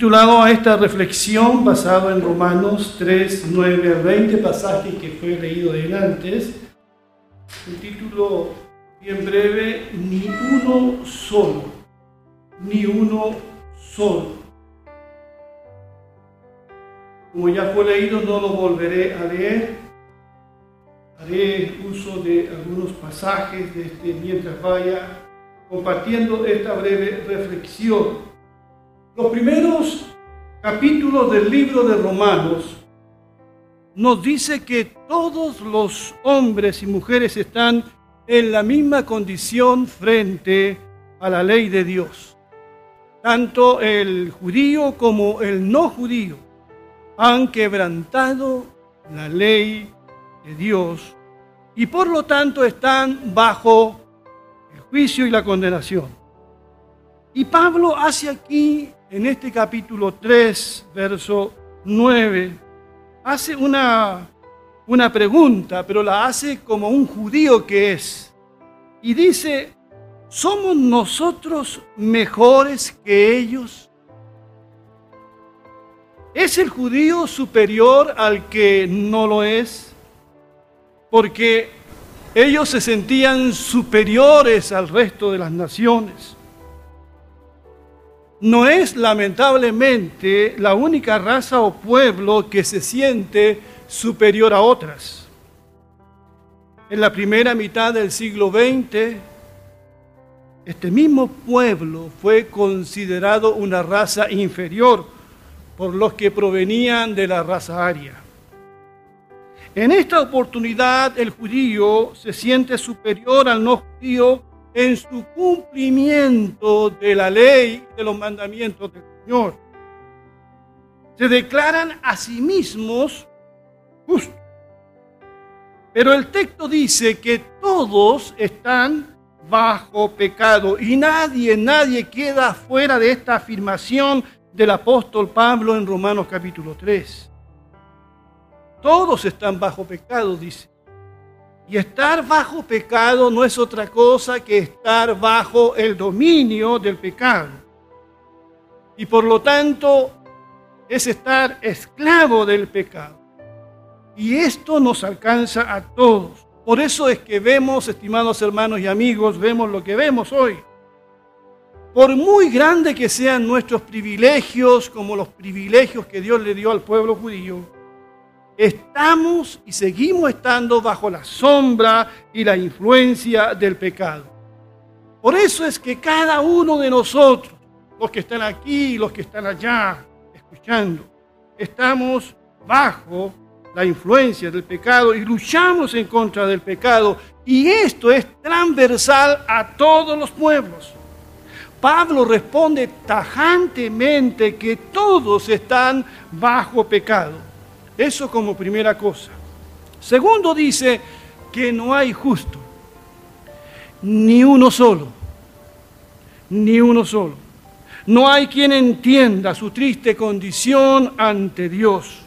Titulado a esta reflexión basado en Romanos 3, 9 al 20, pasaje que fue leído de antes. El título bien breve, ni uno solo, ni uno solo. Como ya fue leído, no lo volveré a leer. Haré uso de algunos pasajes de este mientras vaya compartiendo esta breve reflexión. Los primeros capítulos del libro de Romanos nos dice que todos los hombres y mujeres están en la misma condición frente a la ley de Dios. Tanto el judío como el no judío han quebrantado la ley de Dios y por lo tanto están bajo el juicio y la condenación. Y Pablo hace aquí en este capítulo 3, verso 9, hace una, una pregunta, pero la hace como un judío que es. Y dice, ¿somos nosotros mejores que ellos? ¿Es el judío superior al que no lo es? Porque ellos se sentían superiores al resto de las naciones no es lamentablemente la única raza o pueblo que se siente superior a otras. En la primera mitad del siglo XX, este mismo pueblo fue considerado una raza inferior por los que provenían de la raza aria. En esta oportunidad el judío se siente superior al no judío en su cumplimiento de la ley, de los mandamientos del Señor. Se declaran a sí mismos justos. Pero el texto dice que todos están bajo pecado y nadie, nadie queda fuera de esta afirmación del apóstol Pablo en Romanos capítulo 3. Todos están bajo pecado, dice. Y estar bajo pecado no es otra cosa que estar bajo el dominio del pecado. Y por lo tanto es estar esclavo del pecado. Y esto nos alcanza a todos. Por eso es que vemos, estimados hermanos y amigos, vemos lo que vemos hoy. Por muy grande que sean nuestros privilegios, como los privilegios que Dios le dio al pueblo judío, estamos y seguimos estando bajo la sombra y la influencia del pecado. Por eso es que cada uno de nosotros, los que están aquí y los que están allá escuchando, estamos bajo la influencia del pecado y luchamos en contra del pecado. Y esto es transversal a todos los pueblos. Pablo responde tajantemente que todos están bajo pecado. Eso como primera cosa. Segundo dice que no hay justo, ni uno solo, ni uno solo. No hay quien entienda su triste condición ante Dios.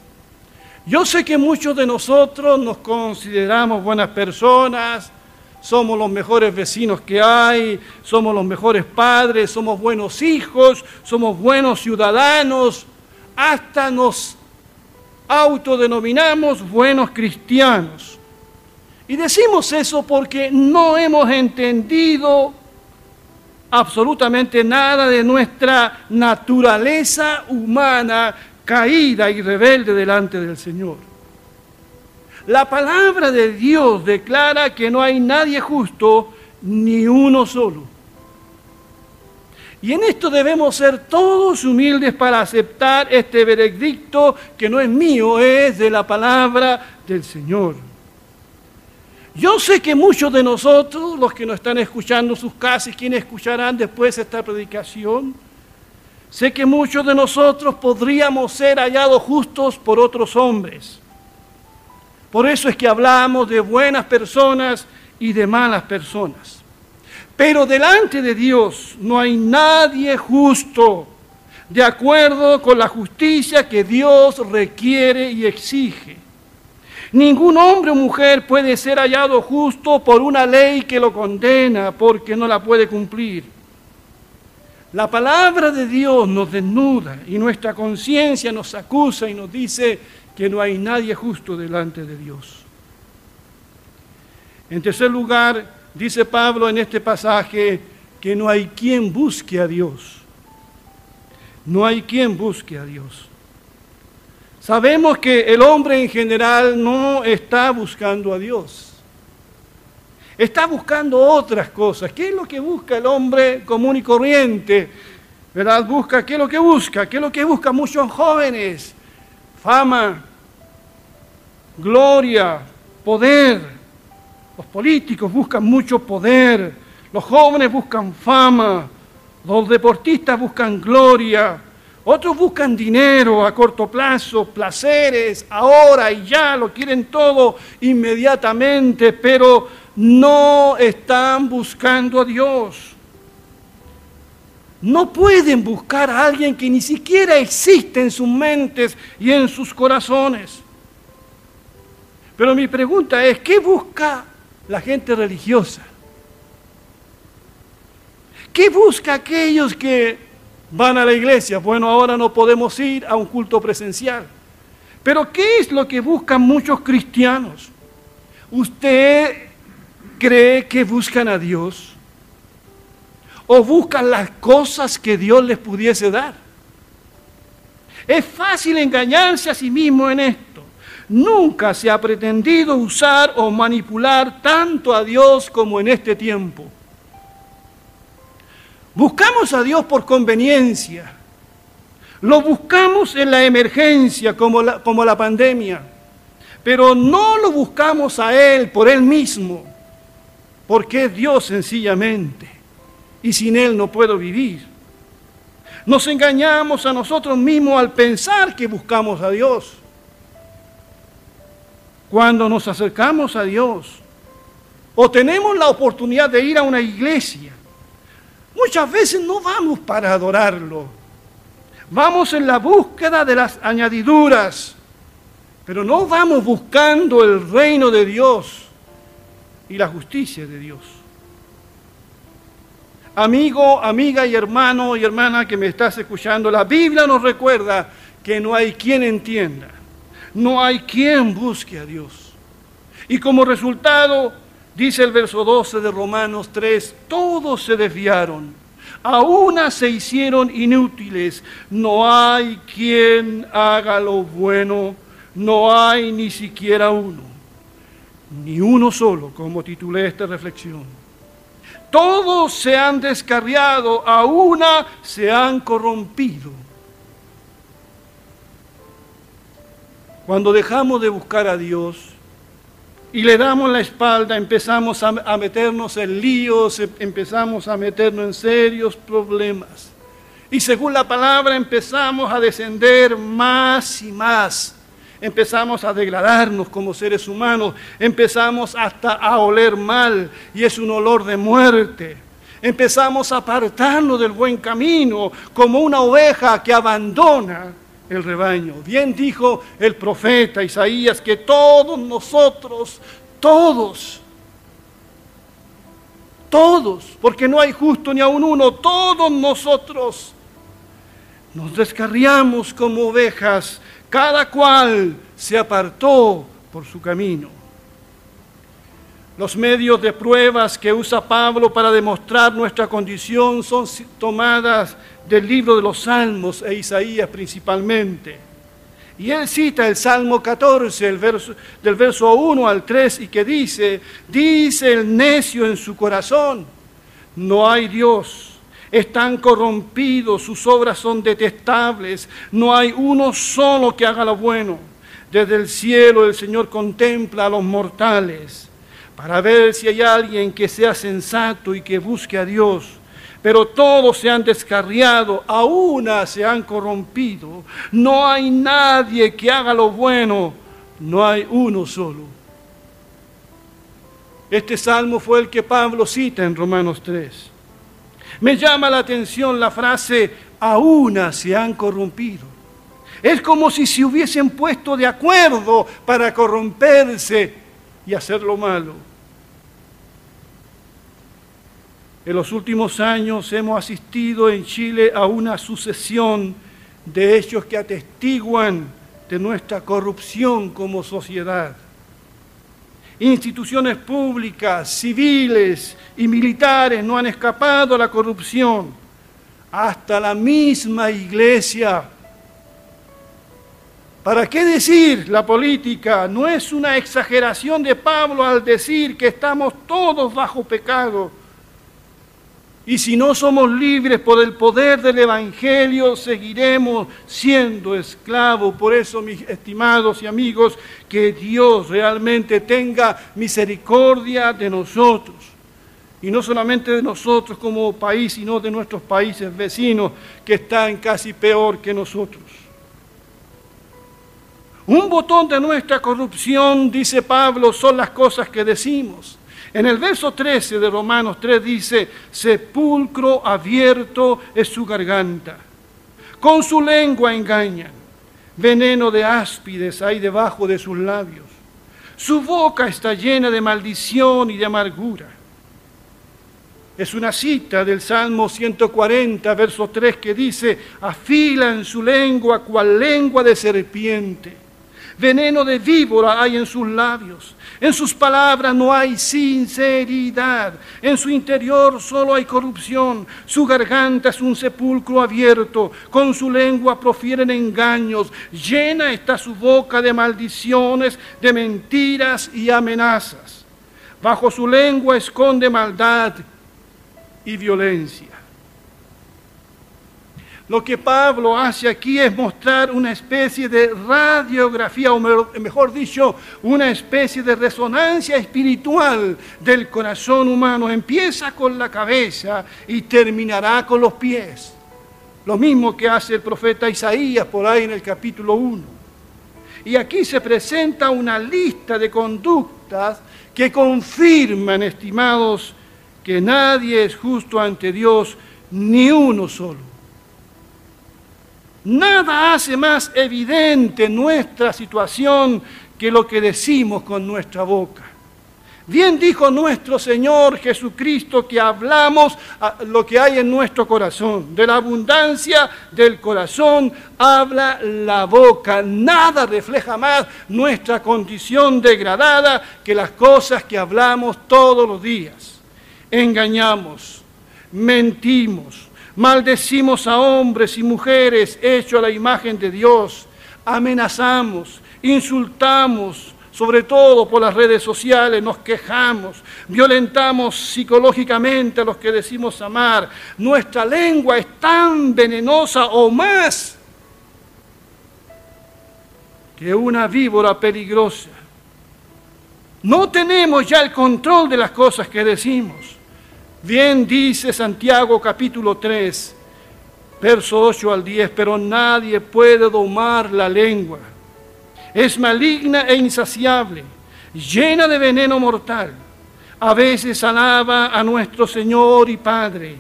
Yo sé que muchos de nosotros nos consideramos buenas personas, somos los mejores vecinos que hay, somos los mejores padres, somos buenos hijos, somos buenos ciudadanos, hasta nos autodenominamos buenos cristianos. Y decimos eso porque no hemos entendido absolutamente nada de nuestra naturaleza humana caída y rebelde delante del Señor. La palabra de Dios declara que no hay nadie justo, ni uno solo. Y en esto debemos ser todos humildes para aceptar este veredicto que no es mío, es de la palabra del Señor. Yo sé que muchos de nosotros, los que nos están escuchando sus casas, quienes escucharán después esta predicación, sé que muchos de nosotros podríamos ser hallados justos por otros hombres. Por eso es que hablamos de buenas personas y de malas personas. Pero delante de Dios no hay nadie justo, de acuerdo con la justicia que Dios requiere y exige. Ningún hombre o mujer puede ser hallado justo por una ley que lo condena porque no la puede cumplir. La palabra de Dios nos desnuda y nuestra conciencia nos acusa y nos dice que no hay nadie justo delante de Dios. En tercer lugar, dice Pablo en este pasaje que no hay quien busque a Dios. No hay quien busque a Dios. Sabemos que el hombre en general no está buscando a Dios. Está buscando otras cosas. ¿Qué es lo que busca el hombre común y corriente? ¿Verdad? Busca, ¿qué es lo que busca? ¿Qué es lo que busca muchos jóvenes? Fama, gloria, poder. Los políticos buscan mucho poder, los jóvenes buscan fama, los deportistas buscan gloria, otros buscan dinero a corto plazo, placeres, ahora y ya, lo quieren todo inmediatamente, pero no están buscando a Dios. No pueden buscar a alguien que ni siquiera existe en sus mentes y en sus corazones. Pero mi pregunta es, ¿qué busca la gente religiosa? ¿Qué busca aquellos que van a la iglesia? Bueno, ahora no podemos ir a un culto presencial. Pero ¿qué es lo que buscan muchos cristianos? ¿Usted cree que buscan a Dios? ¿O buscan las cosas que Dios les pudiese dar? Es fácil engañarse a sí mismo en esto. Nunca se ha pretendido usar o manipular tanto a Dios como en este tiempo. Buscamos a Dios por conveniencia. Lo buscamos en la emergencia como la, como la pandemia. Pero no lo buscamos a Él por Él mismo. Porque es Dios sencillamente. Y sin Él no puedo vivir. Nos engañamos a nosotros mismos al pensar que buscamos a Dios. Cuando nos acercamos a Dios o tenemos la oportunidad de ir a una iglesia, muchas veces no vamos para adorarlo. Vamos en la búsqueda de las añadiduras, pero no vamos buscando el reino de Dios y la justicia de Dios. Amigo, amiga y hermano y hermana que me estás escuchando, la Biblia nos recuerda que no hay quien entienda no hay quien busque a Dios. Y como resultado, dice el verso 12 de Romanos 3, todos se desviaron, a una se hicieron inútiles, no hay quien haga lo bueno, no hay ni siquiera uno, ni uno solo, como titulé esta reflexión. Todos se han descarriado, a una se han corrompido. Cuando dejamos de buscar a Dios y le damos la espalda, empezamos a, meternos en líos, em, empezamos a meternos en serios problemas. Y según la palabra empezamos a descender más y más. Empezamos a degradarnos como seres humanos, empezamos hasta a oler mal y es un olor de muerte. Empezamos a apartarnos del buen camino como una oveja que abandona el rebaño. Bien dijo el profeta Isaías que todos nosotros, todos, todos, porque no hay justo ni aun uno, todos nosotros nos descarriamos como ovejas, cada cual se apartó por su camino. Los medios de pruebas que usa Pablo para demostrar nuestra condición son tomadas del libro de los Salmos e Isaías principalmente. Y él cita el Salmo 14, el verso, del verso 1 al 3, y que dice, dice el necio en su corazón, no hay Dios, están corrompidos, sus obras son detestables, no hay uno solo que haga lo bueno. Desde el cielo el Señor contempla a los mortales para ver si hay alguien que sea sensato y que busque a Dios. Pero todos se han descarriado, a una se han corrompido. No hay nadie que haga lo bueno, no hay uno solo. Este salmo fue el que Pablo cita en Romanos 3. Me llama la atención la frase, a una se han corrompido. Es como si se hubiesen puesto de acuerdo para corromperse y hacer lo malo. En los últimos años hemos asistido en Chile a una sucesión de hechos que atestiguan de nuestra corrupción como sociedad. Instituciones públicas, civiles y militares no han escapado a la corrupción. Hasta la misma iglesia. ¿Para qué decir la política? No es una exageración de Pablo al decir que estamos todos bajo pecado y si no somos libres por el poder del Evangelio, seguiremos siendo esclavos. Por eso, mis estimados y amigos, que Dios realmente tenga misericordia de nosotros. Y no solamente de nosotros como país, sino de nuestros países vecinos que están casi peor que nosotros. Un botón de nuestra corrupción, dice Pablo, son las cosas que decimos. En el verso 13 de Romanos 3 dice, sepulcro abierto es su garganta, con su lengua engañan, veneno de áspides hay debajo de sus labios, su boca está llena de maldición y de amargura. Es una cita del Salmo 140, verso 3, que dice, afilan su lengua cual lengua de serpiente Veneno de víbora hay en sus labios. En sus palabras no hay sinceridad. En su interior solo hay corrupción. Su garganta es un sepulcro abierto. Con su lengua profieren engaños. Llena está su boca de maldiciones, de mentiras y amenazas. Bajo su lengua esconde maldad y violencia. Lo que Pablo hace aquí es mostrar una especie de radiografía, o mejor dicho, una especie de resonancia espiritual del corazón humano. Empieza con la cabeza y terminará con los pies. Lo mismo que hace el profeta Isaías por ahí en el capítulo 1. Y aquí se presenta una lista de conductas que confirman, estimados, que nadie es justo ante Dios, ni uno solo. Nada hace más evidente nuestra situación que lo que decimos con nuestra boca. Bien dijo nuestro Señor Jesucristo que hablamos lo que hay en nuestro corazón. De la abundancia del corazón habla la boca. Nada refleja más nuestra condición degradada que las cosas que hablamos todos los días. Engañamos, mentimos, Maldecimos a hombres y mujeres hechos a la imagen de Dios. Amenazamos, insultamos, sobre todo por las redes sociales, nos quejamos, violentamos psicológicamente a los que decimos amar. Nuestra lengua es tan venenosa o más que una víbora peligrosa. No tenemos ya el control de las cosas que decimos. Bien dice Santiago capítulo 3, verso 8 al 10, pero nadie puede domar la lengua. Es maligna e insaciable, llena de veneno mortal. A veces alaba a nuestro Señor y Padre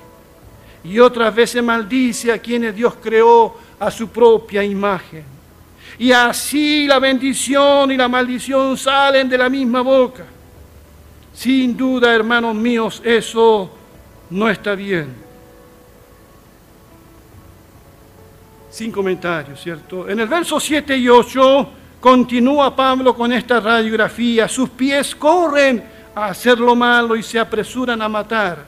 y otras veces maldice a quienes Dios creó a su propia imagen. Y así la bendición y la maldición salen de la misma boca. Sin duda, hermanos míos, eso no está bien. Sin comentarios, ¿cierto? En el verso 7 y 8 continúa Pablo con esta radiografía. Sus pies corren a hacer lo malo y se apresuran a matar.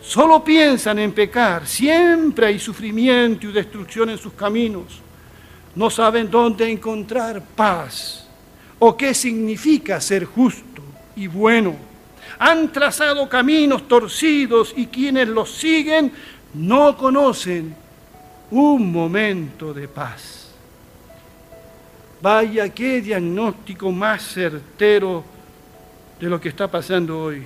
Solo piensan en pecar. Siempre hay sufrimiento y destrucción en sus caminos. No saben dónde encontrar paz o qué significa ser justo y bueno. Han trazado caminos torcidos y quienes los siguen no conocen un momento de paz. Vaya qué diagnóstico más certero de lo que está pasando hoy.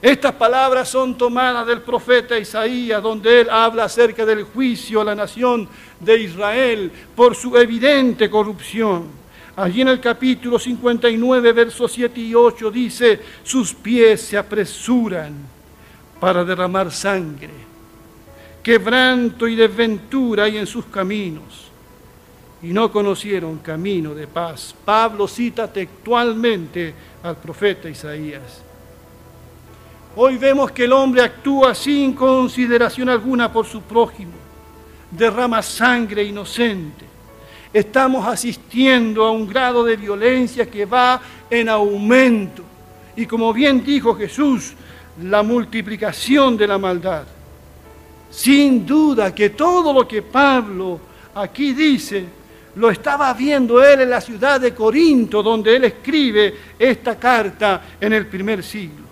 Estas palabras son tomadas del profeta Isaías, donde él habla acerca del juicio a la nación de Israel por su evidente corrupción. Allí en el capítulo 59, versos 7 y 8 dice, sus pies se apresuran para derramar sangre. Quebranto y desventura hay en sus caminos. Y no conocieron camino de paz. Pablo cita textualmente al profeta Isaías. Hoy vemos que el hombre actúa sin consideración alguna por su prójimo, derrama sangre inocente. Estamos asistiendo a un grado de violencia que va en aumento. Y como bien dijo Jesús, la multiplicación de la maldad. Sin duda que todo lo que Pablo aquí dice, lo estaba viendo él en la ciudad de Corinto, donde él escribe esta carta en el primer siglo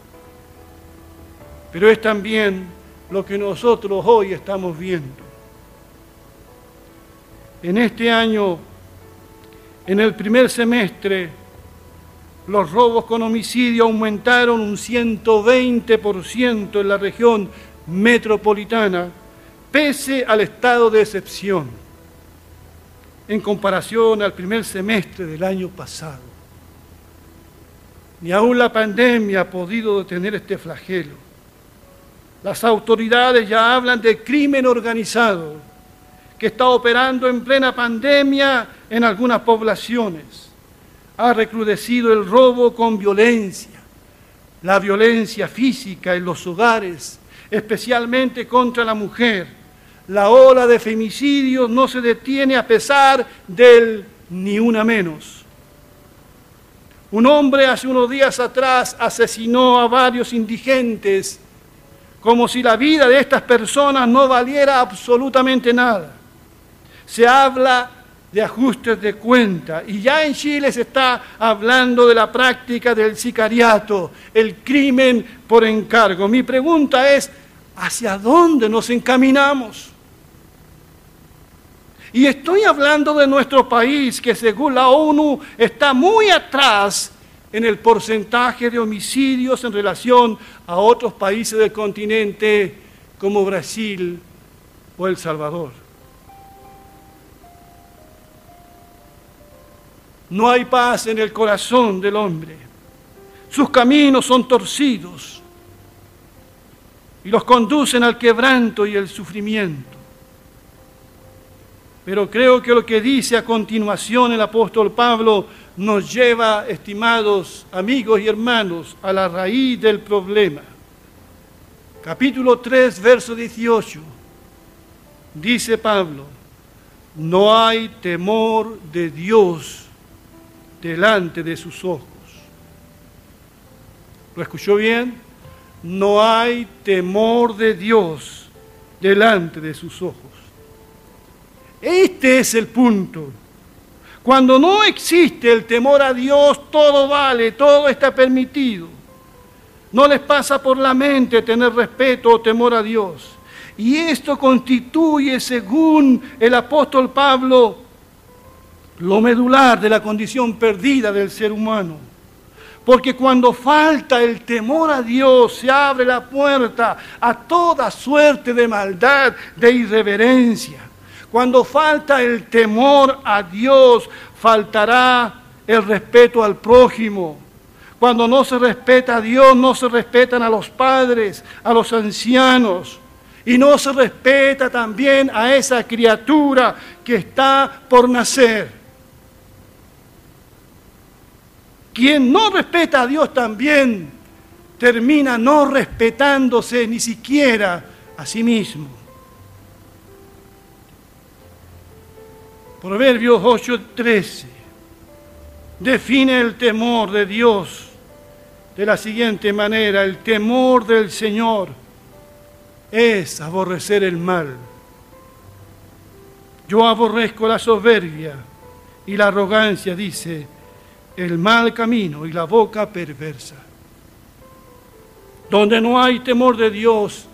pero es también lo que nosotros hoy estamos viendo. En este año, en el primer semestre, los robos con homicidio aumentaron un 120% en la región metropolitana, pese al estado de excepción, en comparación al primer semestre del año pasado. Ni aún la pandemia ha podido detener este flagelo las autoridades ya hablan de crimen organizado que está operando en plena pandemia en algunas poblaciones. Ha recrudecido el robo con violencia, la violencia física en los hogares, especialmente contra la mujer. La ola de femicidios no se detiene a pesar del ni una menos. Un hombre hace unos días atrás asesinó a varios indigentes como si la vida de estas personas no valiera absolutamente nada. Se habla de ajustes de cuenta y ya en Chile se está hablando de la práctica del sicariato, el crimen por encargo. Mi pregunta es, ¿hacia dónde nos encaminamos? Y estoy hablando de nuestro país, que según la ONU está muy atrás en el porcentaje de homicidios en relación a otros países del continente como Brasil o El Salvador. No hay paz en el corazón del hombre. Sus caminos son torcidos y los conducen al quebranto y el sufrimiento. Pero creo que lo que dice a continuación el apóstol Pablo nos lleva, estimados amigos y hermanos, a la raíz del problema. Capítulo 3, verso 18. Dice Pablo, no hay temor de Dios delante de sus ojos. ¿Lo escuchó bien? No hay temor de Dios delante de sus ojos. Este es el punto. Cuando no existe el temor a Dios, todo vale, todo está permitido. No les pasa por la mente tener respeto o temor a Dios. Y esto constituye, según el apóstol Pablo, lo medular de la condición perdida del ser humano. Porque cuando falta el temor a Dios, se abre la puerta a toda suerte de maldad, de irreverencia. Cuando falta el temor a Dios, faltará el respeto al prójimo. Cuando no se respeta a Dios, no se respetan a los padres, a los ancianos. Y no se respeta también a esa criatura que está por nacer. Quien no respeta a Dios también termina no respetándose ni siquiera a sí mismo. Proverbios 8:13 define el temor de Dios de la siguiente manera, el temor del Señor es aborrecer el mal. Yo aborrezco la soberbia y la arrogancia, dice, el mal camino y la boca perversa. Donde no hay temor de Dios,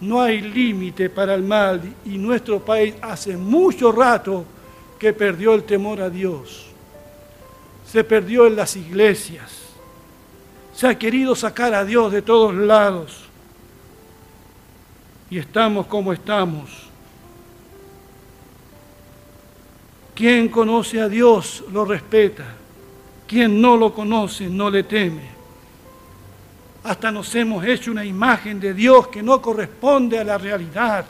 no hay límite para el mal y nuestro país hace mucho rato que perdió el temor a Dios. Se perdió en las iglesias. Se ha querido sacar a Dios de todos lados. Y estamos como estamos. Quien conoce a Dios lo respeta. Quien no lo conoce no le teme. Hasta nos hemos hecho una imagen de Dios que no corresponde a la realidad.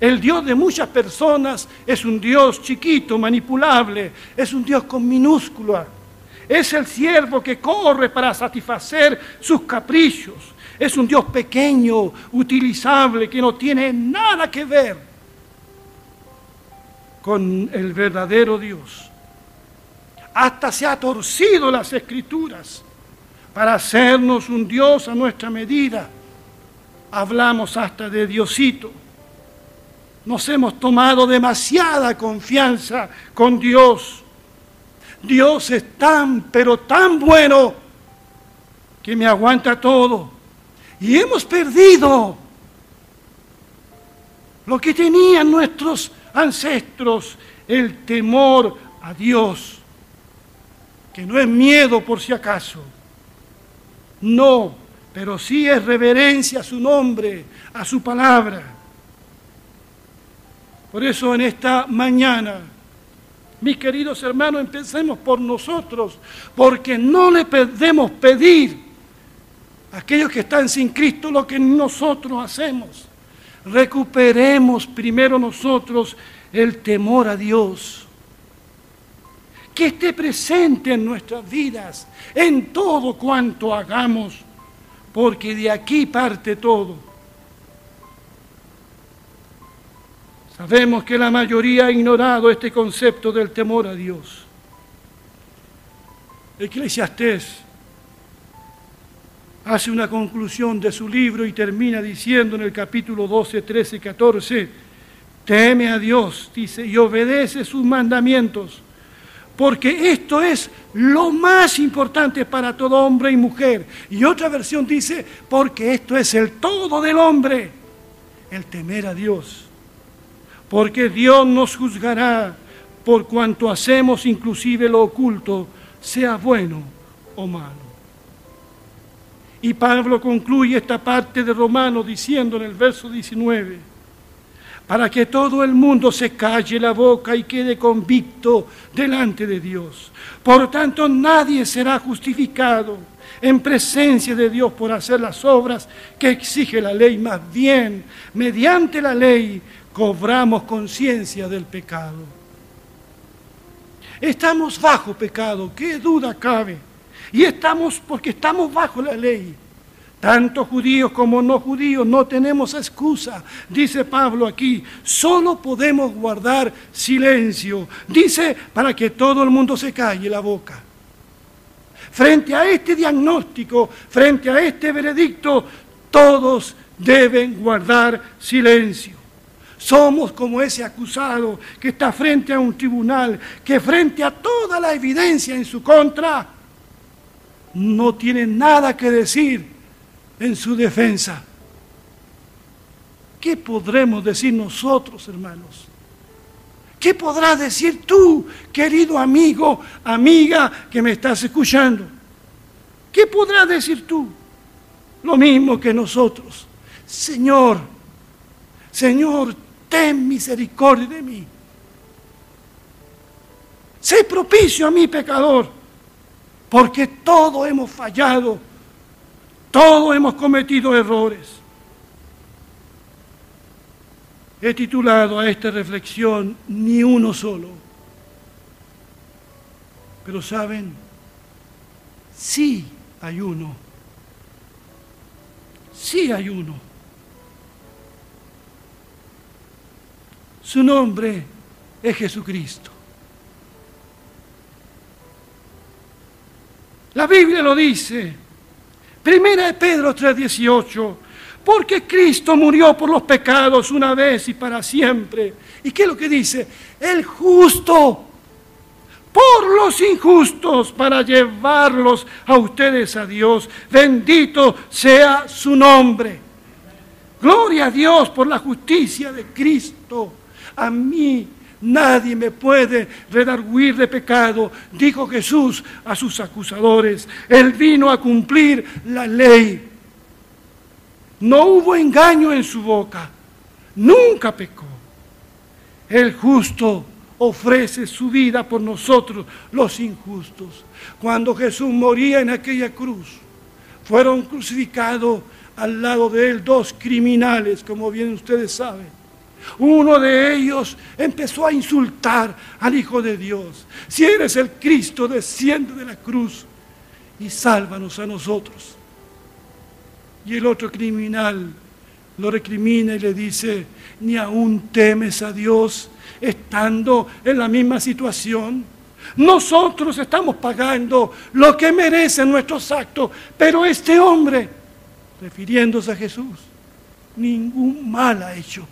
El Dios de muchas personas es un Dios chiquito, manipulable, es un Dios con minúscula. Es el siervo que corre para satisfacer sus caprichos. es un Dios pequeño, utilizable, que no tiene nada que ver con el verdadero Dios. Hasta se ha torcido las escrituras para hacernos un Dios a nuestra medida. Hablamos hasta de Diosito. Nos hemos tomado demasiada confianza con Dios. Dios es tan, pero tan bueno que me aguanta todo. Y hemos perdido lo que tenían nuestros ancestros, el temor a Dios, que no es miedo por si acaso. No, pero sí es reverencia a su nombre, a su palabra. Por eso en esta mañana, mis queridos hermanos, empecemos por nosotros, porque no le podemos pedir a aquellos que están sin Cristo lo que nosotros hacemos recuperemos primero nosotros el temor a Dios. Que esté presente en nuestras vidas, en todo cuanto hagamos, porque de aquí parte todo. Sabemos que la mayoría ha ignorado este concepto del temor a Dios. Eclesiastés hace una conclusión de su libro y termina diciendo en el capítulo 12, 13 y 14, teme a Dios, dice, y obedece sus mandamientos, porque esto es lo más importante para todo hombre y mujer. Y otra versión dice, porque esto es el todo del hombre, el temer a Dios, porque Dios nos juzgará por cuanto hacemos inclusive lo oculto, sea bueno o malo. Y Pablo concluye esta parte de Romano diciendo en el verso 19, para que todo el mundo se calle la boca y quede convicto delante de Dios. Por tanto, nadie será justificado en presencia de Dios por hacer las obras que exige la ley. Más bien, mediante la ley, cobramos conciencia del pecado. Estamos bajo pecado, qué duda cabe. Y estamos, porque estamos bajo la ley. Tanto judíos como no judíos no tenemos excusa, dice Pablo aquí. Solo podemos guardar silencio. Dice para que todo el mundo se calle la boca. Frente a este diagnóstico, frente a este veredicto, todos deben guardar silencio. Somos como ese acusado que está frente a un tribunal, que frente a toda la evidencia en su contra, no tiene nada que decir en su defensa. ¿Qué podremos decir nosotros, hermanos? ¿Qué podrás decir tú, querido amigo, amiga que me estás escuchando? ¿Qué podrás decir tú? Lo mismo que nosotros. Señor, Señor, ten misericordia de mí. Sé propicio a mi pecador porque todos hemos fallado, todos hemos cometido errores. He titulado a esta reflexión Ni uno solo. Pero saben, sí hay uno. Sí hay uno. Su nombre es Jesucristo. La Biblia lo dice. Primera de Pedro 3:18. Porque Cristo murió por los pecados una vez y para siempre. ¿Y qué es lo que dice? El justo por los injustos para llevarlos a ustedes a Dios. Bendito sea su nombre. Gloria a Dios por la justicia de Cristo. A mí Nadie me puede redarguir de pecado, dijo Jesús a sus acusadores. Él vino a cumplir la ley. No hubo engaño en su boca. Nunca pecó. El justo ofrece su vida por nosotros, los injustos. Cuando Jesús moría en aquella cruz, fueron crucificados al lado de él dos criminales, como bien ustedes saben. Uno de ellos empezó a insultar al Hijo de Dios. Si eres el Cristo, desciende de la cruz y sálvanos a nosotros. Y el otro criminal lo recrimina y le dice, ni aún temes a Dios estando en la misma situación. Nosotros estamos pagando lo que merecen nuestros actos, pero este hombre, refiriéndose a Jesús, ningún mal ha hecho.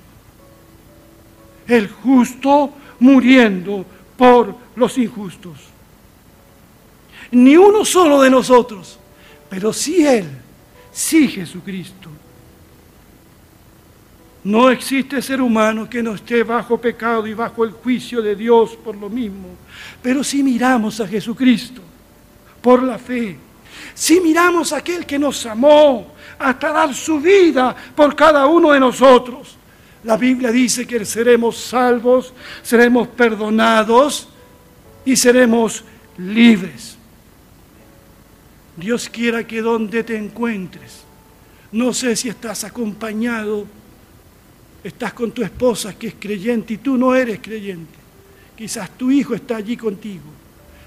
El justo muriendo por los injustos. Ni uno solo de nosotros, pero sí Él, sí Jesucristo. No existe ser humano que no esté bajo pecado y bajo el juicio de Dios por lo mismo. Pero si miramos a Jesucristo por la fe, si miramos a aquel que nos amó hasta dar su vida por cada uno de nosotros, la Biblia dice que seremos salvos, seremos perdonados y seremos libres. Dios quiera que donde te encuentres, no sé si estás acompañado, estás con tu esposa que es creyente y tú no eres creyente. Quizás tu hijo está allí contigo.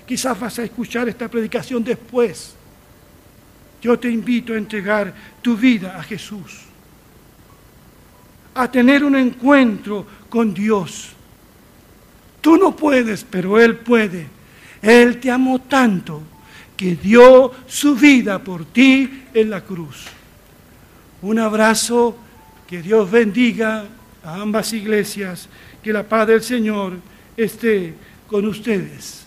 Quizás vas a escuchar esta predicación después. Yo te invito a entregar tu vida a Jesús a tener un encuentro con Dios. Tú no puedes, pero Él puede. Él te amó tanto que dio su vida por ti en la cruz. Un abrazo, que Dios bendiga a ambas iglesias, que la paz del Señor esté con ustedes.